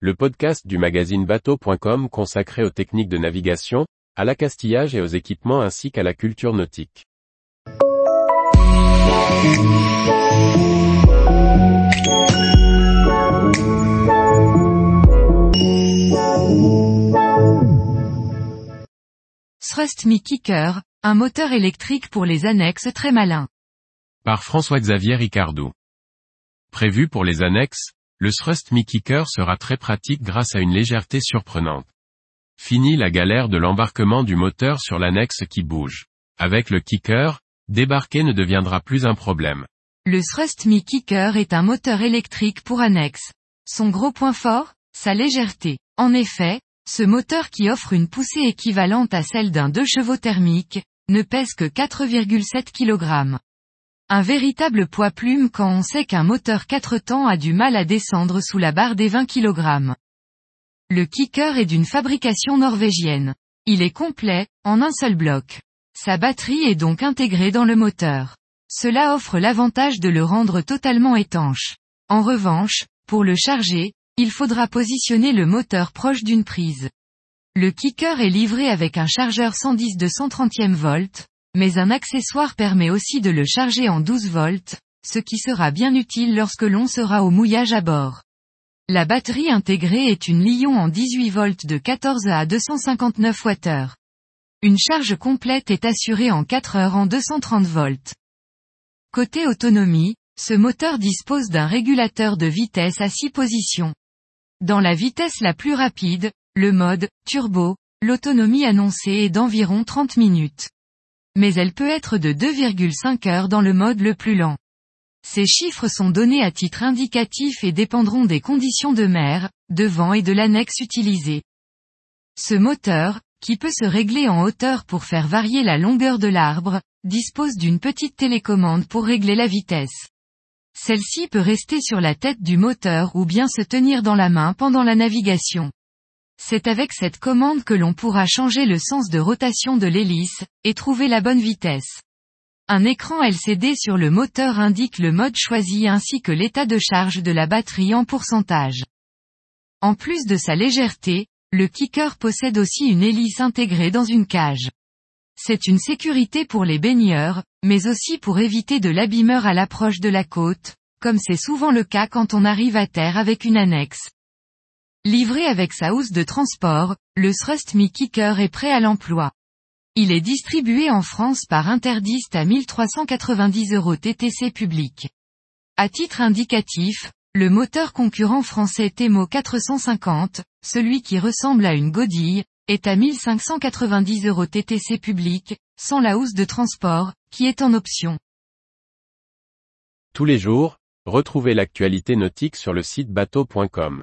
le podcast du magazine bateau.com consacré aux techniques de navigation, à l'accastillage et aux équipements ainsi qu'à la culture nautique. Thrust Me Kicker, un moteur électrique pour les annexes très malin. Par François-Xavier Ricardou. Prévu pour les annexes, le Thrust Me Kicker sera très pratique grâce à une légèreté surprenante. Fini la galère de l'embarquement du moteur sur l'annexe qui bouge. Avec le kicker, débarquer ne deviendra plus un problème. Le Thrust Me Kicker est un moteur électrique pour annexe. Son gros point fort Sa légèreté. En effet, ce moteur qui offre une poussée équivalente à celle d'un 2 chevaux thermique, ne pèse que 4,7 kg. Un véritable poids plume quand on sait qu'un moteur 4 temps a du mal à descendre sous la barre des 20 kg. Le kicker est d'une fabrication norvégienne. Il est complet, en un seul bloc. Sa batterie est donc intégrée dans le moteur. Cela offre l'avantage de le rendre totalement étanche. En revanche, pour le charger, il faudra positionner le moteur proche d'une prise. Le kicker est livré avec un chargeur 110 de 130e volt, mais un accessoire permet aussi de le charger en 12 volts, ce qui sera bien utile lorsque l'on sera au mouillage à bord. La batterie intégrée est une Lion en 18 volts de 14 à 259 Wh. Une charge complète est assurée en 4 heures en 230 volts. Côté autonomie, ce moteur dispose d'un régulateur de vitesse à 6 positions. Dans la vitesse la plus rapide, le mode turbo, l'autonomie annoncée est d'environ 30 minutes. Mais elle peut être de 2,5 heures dans le mode le plus lent. Ces chiffres sont donnés à titre indicatif et dépendront des conditions de mer, de vent et de l'annexe utilisée. Ce moteur, qui peut se régler en hauteur pour faire varier la longueur de l'arbre, dispose d'une petite télécommande pour régler la vitesse. Celle-ci peut rester sur la tête du moteur ou bien se tenir dans la main pendant la navigation. C'est avec cette commande que l'on pourra changer le sens de rotation de l'hélice, et trouver la bonne vitesse. Un écran LCD sur le moteur indique le mode choisi ainsi que l'état de charge de la batterie en pourcentage. En plus de sa légèreté, le kicker possède aussi une hélice intégrée dans une cage. C'est une sécurité pour les baigneurs, mais aussi pour éviter de l'abîmeur à l'approche de la côte, comme c'est souvent le cas quand on arrive à terre avec une annexe. Livré avec sa housse de transport, le Thrust Me Kicker est prêt à l'emploi. Il est distribué en France par Interdiste à 1390 euros TTC public. À titre indicatif, le moteur concurrent français Temo 450, celui qui ressemble à une godille, est à 1590 euros TTC public, sans la housse de transport, qui est en option. Tous les jours, retrouvez l'actualité nautique sur le site bateau.com.